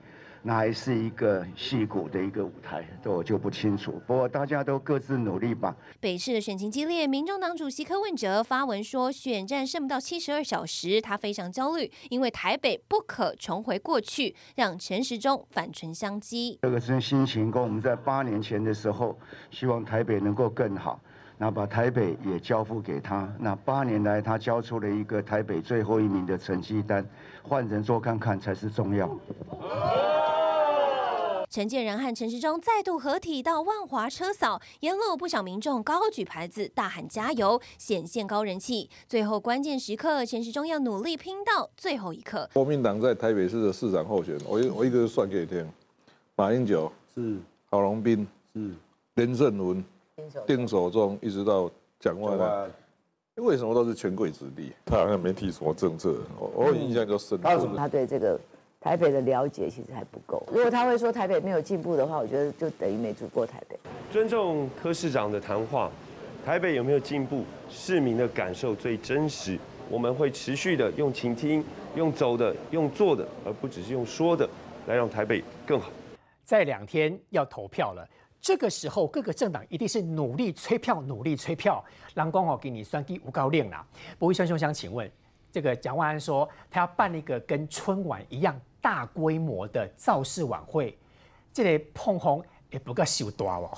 那还是一个戏骨的一个舞台，这我就不清楚。不过大家都各自努力吧。北市的选情激烈，民众党主席柯文哲发文说，选战剩不到七十二小时，他非常焦虑，因为台北不可重回过去，让陈时中反唇相讥。这个是心情跟我们在八年前的时候，希望台北能够更好，那把台北也交付给他。那八年来，他交出了一个台北最后一名的成绩单，换人做看看才是重要。陈建仁和陈时中再度合体到万华车扫，沿路不少民众高举牌子大喊加油，显现高人气。最后关键时刻，陈时中要努力拼到最后一刻。国民党在台北市的市长候选，我我一个算给你听：马英九是，郝龙斌是，连胜文、丁守中，一直到蒋万安。为什么都是权贵子弟？他好像没提什么政策，我我印象就深。他他对这个。台北的了解其实还不够。如果他会说台北没有进步的话，我觉得就等于没住过台北。尊重柯市长的谈话，台北有没有进步？市民的感受最真实。我们会持续的用倾听、用走的、用做的，而不只是用说的，来让台北更好。在两天要投票了，这个时候各个政党一定是努力催票，努力催票。蓝光哦，给你算计无高令啦。不会算兄想请问，这个蒋万安说他要办一个跟春晚一样。大规模的造势晚会，这个碰红也不够受大哦。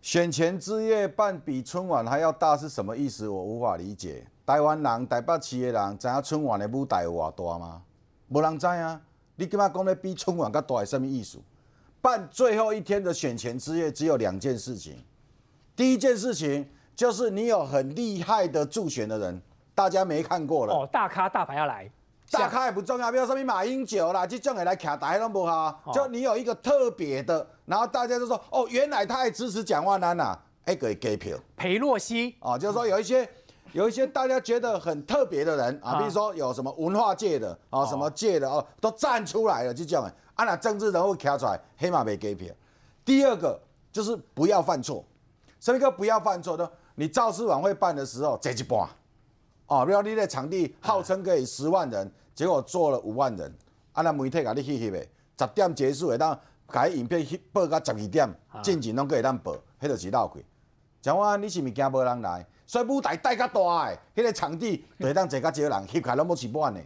选前之夜办比春晚还要大是什么意思？我无法理解。台湾人、台北市的人知影春晚的舞台有偌大吗？无人知啊！你今仔讲咧比春晚较大是什么意思？办最后一天的选前之夜，只有两件事情。第一件事情就是你有很厉害的助选的人，大家没看过了。哦，大咖大牌要来，大咖也不重要，比如说你马英九啦，就叫你来卡台都不好。就你有一个特别的，然后大家就说哦，原来他也支持蒋万安呐，哎，给给票。裴洛西哦，就是说有一些有一些大家觉得很特别的人啊，啊比如说有什么文化界的啊，什么界的哦，都站出来了，这种的。啊，那政治人物卡出来，黑马没给票。第二个就是不要犯错，什么叫不要犯错呢？你造势晚会办的时候，这一半，哦，比如你的场地号称可以十万人，结果做了五万人，啊，那媒体甲你去翕的，十点结束的，当甲伊影片翕报到十二点，进前拢可以当报，迄就是闹亏。蒋万安，你是物惊无人来？所以舞台带较大诶，迄、个场地就会当坐较少人，翕起来拢要一万的。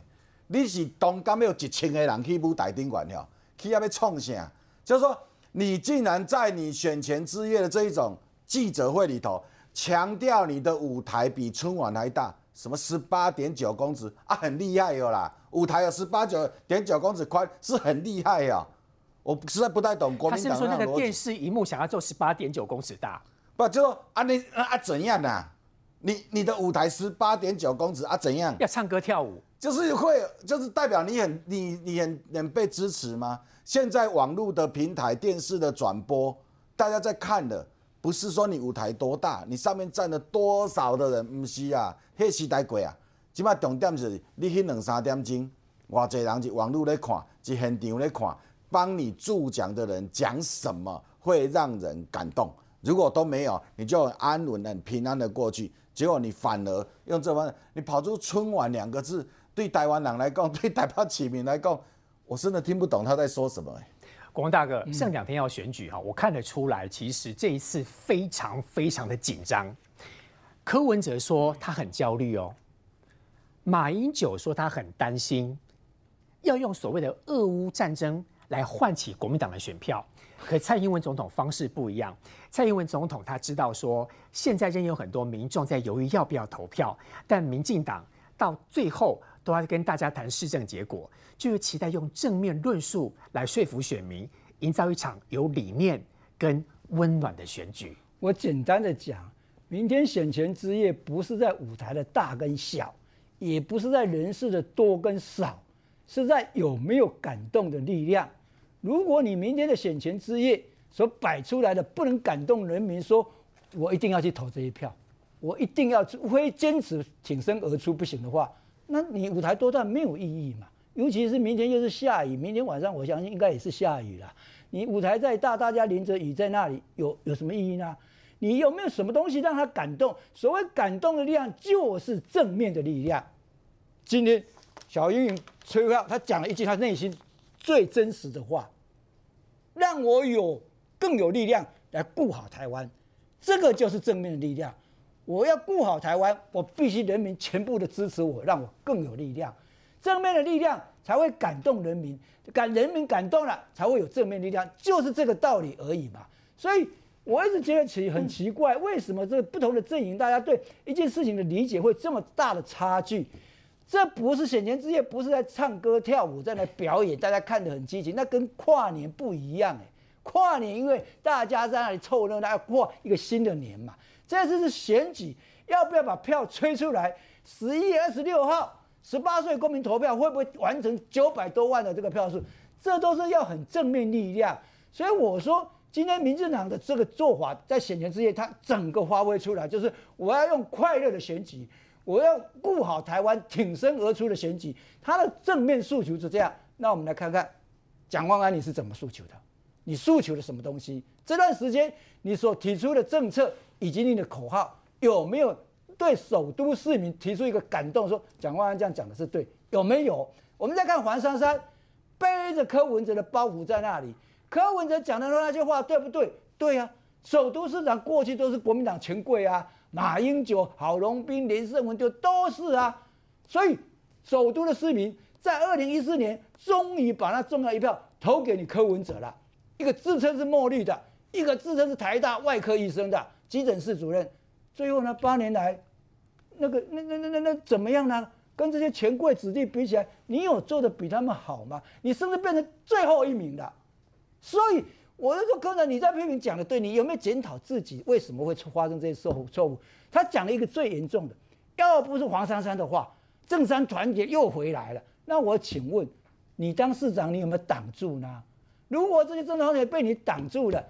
你是当敢要一千个人去舞台顶悬了，去要要创啥？就是说，你竟然在你选前之夜的这一种记者会里头，强调你的舞台比春晚还大，什么十八点九公尺啊，很厉害哟啦！舞台有十八九点九公尺宽，是很厉害呀。我实在不太懂国他民党。他是说那个。电视荧幕想要做十八点九公尺大？不，就说啊你啊啊怎样啊？你你的舞台十八点九公尺啊怎样？要唱歌跳舞，就是会，就是代表你很你你很很被支持吗？现在网络的平台、电视的转播，大家在看的，不是说你舞台多大，你上面站了多少的人，不是啊，迄时代过啊。起码重点是你去两三点钟，偌济人是网络咧看，是现场咧看，帮你助讲的人讲什么会让人感动。如果都没有，你就安稳、很平安的过去。结果你反而用这方，你跑出“春晚”两个字，对台湾人来讲，对台北市民来讲，我真的听不懂他在说什么、欸。国王大哥，剩两天要选举哈，我看得出来，其实这一次非常非常的紧张。柯文哲说他很焦虑哦，马英九说他很担心，要用所谓的俄乌战争来唤起国民党的选票。可蔡英文总统方式不一样，蔡英文总统他知道说，现在仍有很多民众在犹豫要不要投票，但民进党到最后都要跟大家谈市政结果，就是期待用正面论述来说服选民，营造一场有理念跟温暖的选举。我简单的讲，明天选前之夜不是在舞台的大跟小，也不是在人事的多跟少，是在有没有感动的力量。如果你明天的选前之夜所摆出来的不能感动人民，说我一定要去投这一票，我一定要非坚持挺身而出不行的话，那你舞台多大没有意义嘛？尤其是明天又是下雨，明天晚上我相信应该也是下雨了。你舞台再大，大家淋着雨在那里，有有什么意义呢？你有没有什么东西让他感动？所谓感动的力量，就是正面的力量。今天小英英崔耀他讲了一句他内心最真实的话，让我有更有力量来顾好台湾，这个就是正面的力量。我要顾好台湾，我必须人民全部的支持我，让我更有力量。正面的力量才会感动人民，感人民感动了，才会有正面力量，就是这个道理而已嘛。所以我一直觉得奇很奇怪，为什么这个不同的阵营，大家对一件事情的理解会这么大的差距？这不是选前之夜，不是在唱歌跳舞，在那表演，大家看得很激情，那跟跨年不一样哎。跨年因为大家在那里凑热闹，要过一个新的年嘛。这次是选举，要不要把票吹出来？十一月二十六号，十八岁公民投票会不会完成九百多万的这个票数？这都是要很正面力量。所以我说，今天民进党的这个做法，在选前之夜，它整个发挥出来，就是我要用快乐的选举，我要顾好台湾，挺身而出的选举，它的正面诉求是这样。那我们来看看蒋万安你是怎么诉求的？你诉求了什么东西？这段时间你所提出的政策以及你的口号，有没有对首都市民提出一个感动？说蒋万安这样讲的是对，有没有？我们再看黄珊珊背着柯文哲的包袱在那里，柯文哲讲的那些话对不对？对呀、首都市长过去都是国民党权贵啊，马英九、郝龙斌、连胜文就都是啊，所以首都的市民在二零一四年终于把那重要一票投给你柯文哲了。一个自称是墨绿的，一个自称是台大外科医生的急诊室主任，最后呢，八年来，那个那那那那那怎么样呢？跟这些权贵子弟比起来，你有做的比他们好吗？你甚至变成最后一名的。所以我是说，刚才你在批评讲的对，你有没有检讨自己为什么会出发生这些错误？错误？他讲了一个最严重的，要不是黄珊珊的话，正山团结又回来了。那我请问，你当市长，你有没有挡住呢？如果这些政治团结被你挡住了，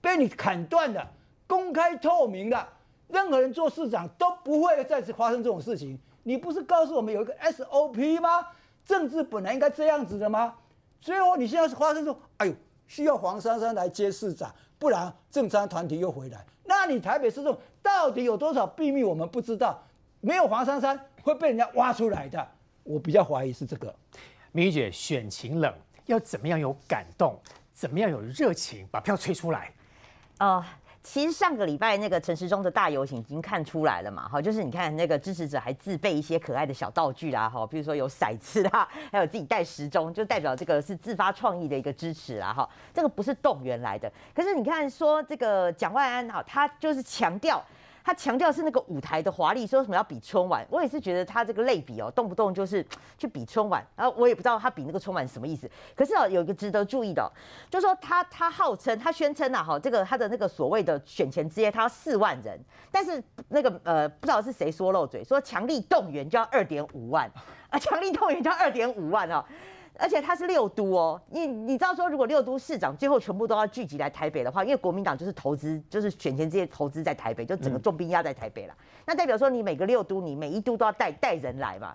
被你砍断了，公开透明的，任何人做市长都不会再次发生这种事情。你不是告诉我们有一个 SOP 吗？政治本来应该这样子的吗？最后你现在是发生说，哎呦，需要黄珊珊来接市长，不然政商团体又回来。那你台北市政到底有多少秘密我们不知道？没有黄珊珊会被人家挖出来的，我比较怀疑是这个。明玉姐选情冷，要怎么样有感动？怎么样有热情，把票吹出来？哦。其实上个礼拜那个陈时中的大游行已经看出来了嘛，哈，就是你看那个支持者还自备一些可爱的小道具啦，哈，比如说有骰子啦，还有自己带时钟，就代表这个是自发创意的一个支持啦，哈，这个不是动员来的。可是你看说这个蒋万安哈，他就是强调。他强调是那个舞台的华丽，说什么要比春晚，我也是觉得他这个类比哦，动不动就是 去比春晚，然后我也不知道他比那个春晚什么意思。可是哦，有一个值得注意的，就是说他他号称他宣称呐哈，这个他的那个所谓的选前之夜他要四万人，但是那个呃不知道是谁说漏嘴，说强力动员就要二点五万啊，强力动员就要二点五万哦。而且他是六都哦，你你知道说，如果六都市长最后全部都要聚集来台北的话，因为国民党就是投资，就是选前这些投资在台北，就整个重兵压在台北了。那代表说，你每个六都，你每一都都要带带人来嘛。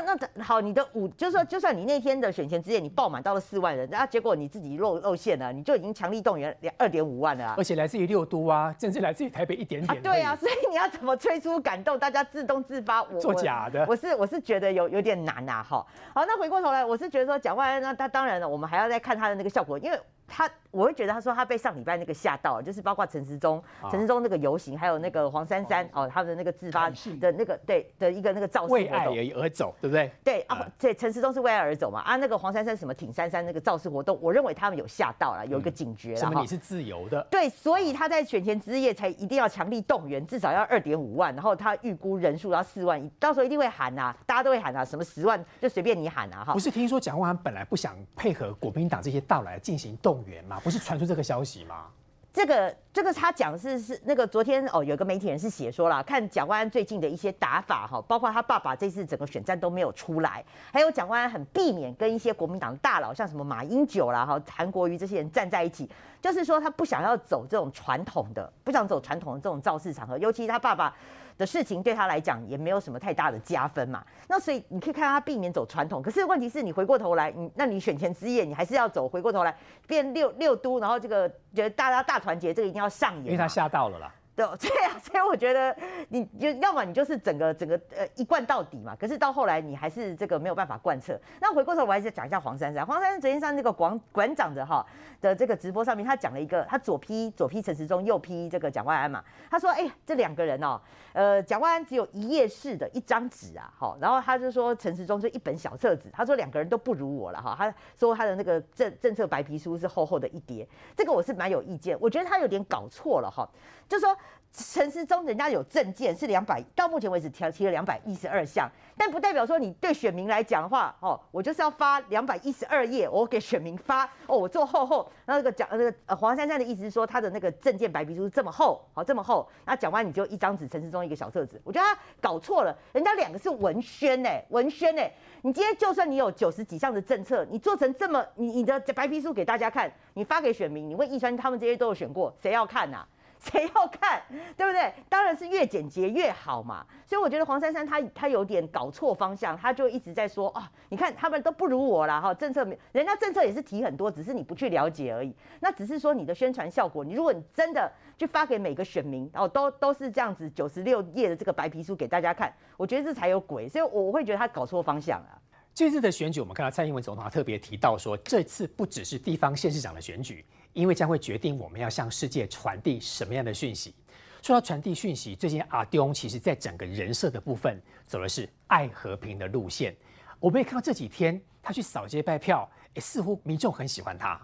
那那好，你的五就是说，就算你那天的选前之夜你爆满到了四万人，然后结果你自己露露馅了，你就已经强力动员两二点五万了。而且来自于六都啊，甚至来自于台北一点点。对啊，所以你要怎么催出感动大家自动自发？我做假的，我是我是觉得有有点难啊。哈，好，那回过头来，我是觉得说蒋万安那他当然了，我们还要再看他的那个效果，因为。他我会觉得，他说他被上礼拜那个吓到，就是包括陈时中、陈时中那个游行，还有那个黄珊珊哦，他的那个自发的那个对的一个那个造势为爱而而走，对不对？对啊，对，陈时中是为爱而走嘛啊，那个黄珊珊什么挺珊珊那个造势活动，我认为他们有吓到了，有一个警觉了。什么？你是自由的？对，所以他在选前之夜才一定要强力动员，至少要二点五万，然后他预估人数要四万，到时候一定会喊啊，大家都会喊啊，什么十万就随便你喊啊哈。不是听说蒋万安本来不想配合国民党这些到来进行动动员嘛？不是传出。这个消息吗？这个这个他讲是是那个昨天哦，有个媒体人是写说了，看蒋万安最近的一些打法哈，包括他爸爸这次整个选战都没有出来，还有蒋万安很避免跟一些国民党大佬，像什么马英九啦哈、韩国瑜这些人站在一起，就是说他不想要走这种传统的，不想走传统的这种造势场合，尤其他爸爸。的事情对他来讲也没有什么太大的加分嘛，那所以你可以看他避免走传统，可是问题是你回过头来，你那你选前之夜你还是要走，回过头来变六六都，然后这个觉得大家大团结，这个一定要上演，因为他吓到了啦。对，对啊，所以我觉得你就要么你就是整个整个呃一贯到底嘛，可是到后来你还是这个没有办法贯彻。那回过头我还是讲一下黄珊珊，黄珊珊昨天上那个广馆长的哈的这个直播上面，他讲了一个，他左批左批陈时中，右批这个蒋万安嘛。他说，哎，这两个人哦，呃，蒋万安只有一页式的一张纸啊，好，然后他就说陈时中就一本小册子，他说两个人都不如我了哈，他说他的那个政政策白皮书是厚厚的一叠，这个我是蛮有意见，我觉得他有点搞错了哈，就说。陈时中人家有证件是两百，到目前为止提提了两百一十二项，但不代表说你对选民来讲的话，哦，我就是要发两百一十二页，我给选民发，哦，我做厚厚，那那个讲那个呃黄珊珊的意思是说他的那个证件白皮书这么厚，好这么厚，那讲完你就一张纸，陈时中一个小册子，我觉得他搞错了，人家两个是文宣呢，文宣呢，你今天就算你有九十几项的政策，你做成这么你你的白皮书给大家看，你发给选民，你问易川他们这些都有选过，谁要看呐？谁要看，对不对？当然是越简洁越好嘛。所以我觉得黄珊珊她她有点搞错方向，她就一直在说啊，你看他们都不如我了哈。政策人家政策也是提很多，只是你不去了解而已。那只是说你的宣传效果，你如果你真的去发给每个选民，然后都都是这样子九十六页的这个白皮书给大家看，我觉得这才有鬼。所以我会觉得他搞错方向了。这次的选举，我们看到蔡英文总统特别提到说，这次不只是地方县市长的选举。因为将会决定我们要向世界传递什么样的讯息。说到传递讯息，最近阿丢其实在整个人设的部分走的是爱和平的路线。我们也看到这几天他去扫街拜票，诶似乎民众很喜欢他。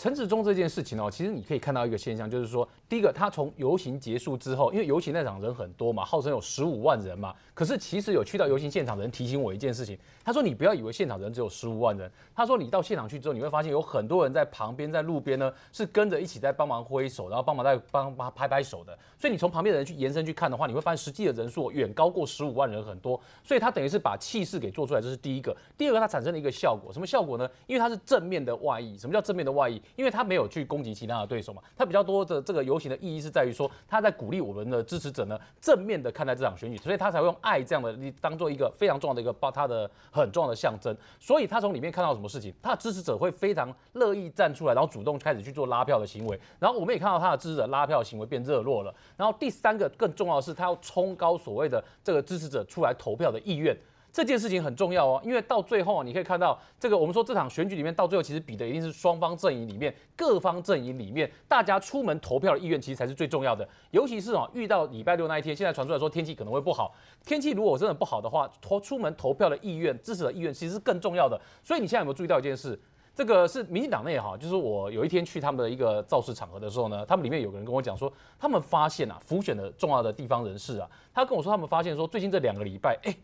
陈子忠这件事情哦，其实你可以看到一个现象，就是说，第一个，他从游行结束之后，因为游行那场人很多嘛，号称有十五万人嘛，可是其实有去到游行现场的人提醒我一件事情，他说你不要以为现场人只有十五万人，他说你到现场去之后，你会发现有很多人在旁边在路边呢，是跟着一起在帮忙挥手，然后帮忙在帮帮拍拍手的，所以你从旁边的人去延伸去看的话，你会发现实际的人数远高过十五万人很多，所以他等于是把气势给做出来，这是第一个。第二个，它产生了一个效果，什么效果呢？因为它是正面的外溢，什么叫正面的外溢？因为他没有去。攻击其他的对手嘛，他比较多的这个游行的意义是在于说，他在鼓励我们的支持者呢，正面的看待这场选举，所以他才会用爱这样的当做一个非常重要的一个把他的很重要的象征。所以他从里面看到什么事情，他的支持者会非常乐意站出来，然后主动开始去做拉票的行为。然后我们也看到他的支持者拉票行为变热络了。然后第三个更重要的是，他要冲高所谓的这个支持者出来投票的意愿。这件事情很重要哦，因为到最后啊，你可以看到这个，我们说这场选举里面，到最后其实比的一定是双方阵营里面各方阵营里面大家出门投票的意愿，其实才是最重要的。尤其是啊，遇到礼拜六那一天，现在传出来说天气可能会不好，天气如果真的不好的话，投出门投票的意愿、支持的意愿，其实是更重要的。所以你现在有没有注意到一件事？这个是民进党内哈，就是我有一天去他们的一个造势场合的时候呢，他们里面有个人跟我讲说，他们发现啊，浮选的重要的地方人士啊，他跟我说他们发现说，最近这两个礼拜，哎。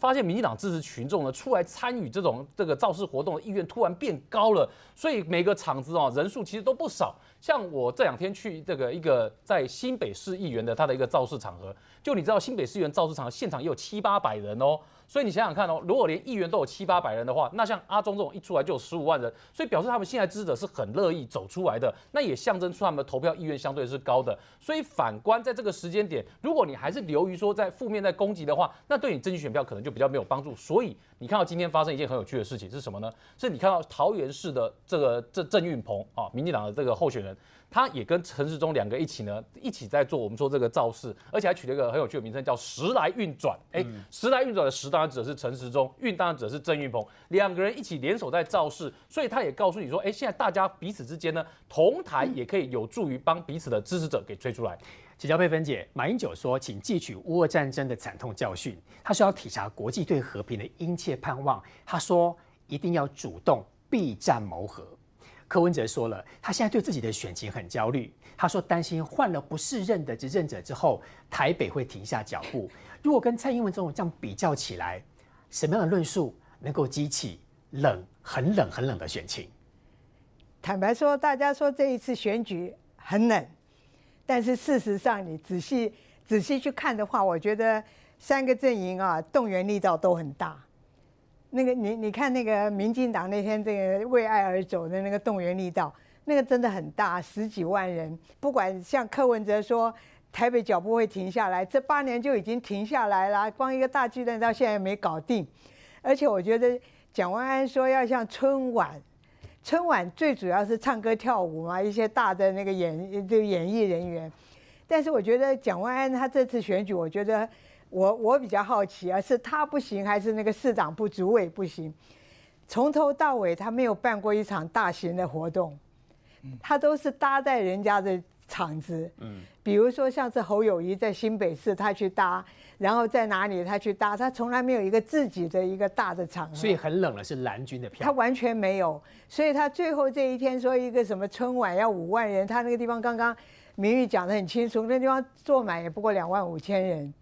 发现民进党支持群众呢出来参与这种这个造势活动的意愿突然变高了，所以每个场子哦人数其实都不少。像我这两天去这个一个在新北市议员的他的一个造势场合，就你知道新北市议员造势场合现场也有七八百人哦。所以你想想看哦，如果连议员都有七八百人的话，那像阿中这种一出来就有十五万人，所以表示他们现在支持者是很乐意走出来的，那也象征出他们的投票意愿相对是高的。所以反观在这个时间点，如果你还是流于说在负面在攻击的话，那对你争取选票可能就比较没有帮助。所以你看到今天发生一件很有趣的事情是什么呢？是你看到桃园市的这个郑郑运鹏啊，民进党的这个候选人。他也跟陈世忠两个一起呢，一起在做我们说这个造势，而且还取了一个很有趣的名称，叫“时来运转”。哎，时来运转的“时”当然指的是陈世忠，“运”当然指的是郑运鹏，两个人一起联手在造势，所以他也告诉你说，哎，现在大家彼此之间呢，同台也可以有助于帮彼此的支持者给吹出来。请教佩芬姐，马英九说，请汲取乌俄战争的惨痛教训，他说要体察国际对和平的殷切盼望，他说一定要主动避战谋和。柯文哲说了，他现在对自己的选情很焦虑。他说担心换了不适任的执政者之后，台北会停下脚步。如果跟蔡英文这种这样比较起来，什么样的论述能够激起冷、很冷、很冷的选情？坦白说，大家说这一次选举很冷，但是事实上，你仔细仔细去看的话，我觉得三个阵营啊，动员力道都很大。那个你你看那个民进党那天这个为爱而走的那个动员力道，那个真的很大，十几万人。不管像柯文哲说台北脚步会停下来，这八年就已经停下来了，光一个大巨蛋到现在没搞定。而且我觉得蒋万安说要像春晚，春晚最主要是唱歌跳舞嘛，一些大的那个演就演艺人员。但是我觉得蒋万安他这次选举，我觉得。我我比较好奇啊，是他不行，还是那个市长不主委不行？从头到尾他没有办过一场大型的活动，他都是搭在人家的场子。嗯，比如说像是侯友谊在新北市他去搭，然后在哪里他去搭，他从来没有一个自己的一个大的场。所以很冷了，是蓝军的票。他完全没有，所以他最后这一天说一个什么春晚要五万人，他那个地方刚刚明玉讲的很清楚，那地方坐满也不过两万五千人。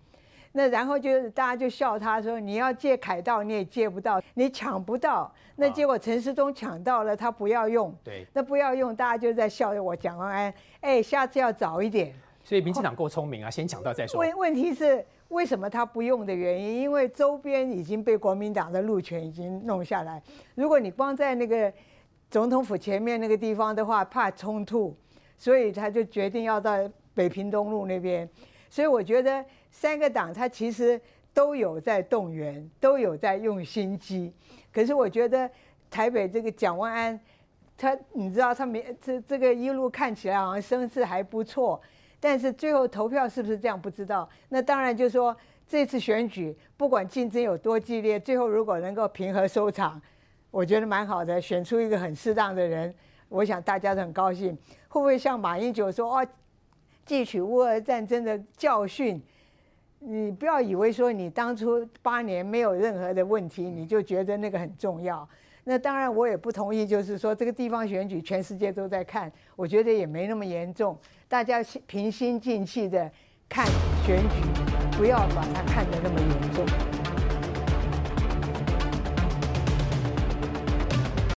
那然后就是大家就笑他说你要借凯道你也借不到，你抢不到。那结果陈世忠抢到了，他不要用。对。那不要用，大家就在笑我蒋万安。哎，下次要早一点。所以民进党够聪明啊，先抢到再说。问问题是为什么他不用的原因？因为周边已经被国民党的路权已经弄下来。如果你光在那个总统府前面那个地方的话，怕冲突，所以他就决定要到北平东路那边。所以我觉得。三个党，他其实都有在动员，都有在用心机。可是我觉得台北这个蒋万安，他你知道他没这这个一路看起来好像声势还不错，但是最后投票是不是这样不知道。那当然就是说这次选举不管竞争有多激烈，最后如果能够平和收场，我觉得蛮好的，选出一个很适当的人，我想大家都很高兴。会不会像马英九说哦，汲取乌俄战争的教训？你不要以为说你当初八年没有任何的问题，你就觉得那个很重要。那当然我也不同意，就是说这个地方选举全世界都在看，我觉得也没那么严重，大家平心静气的看选举，不要把它看得那么严重。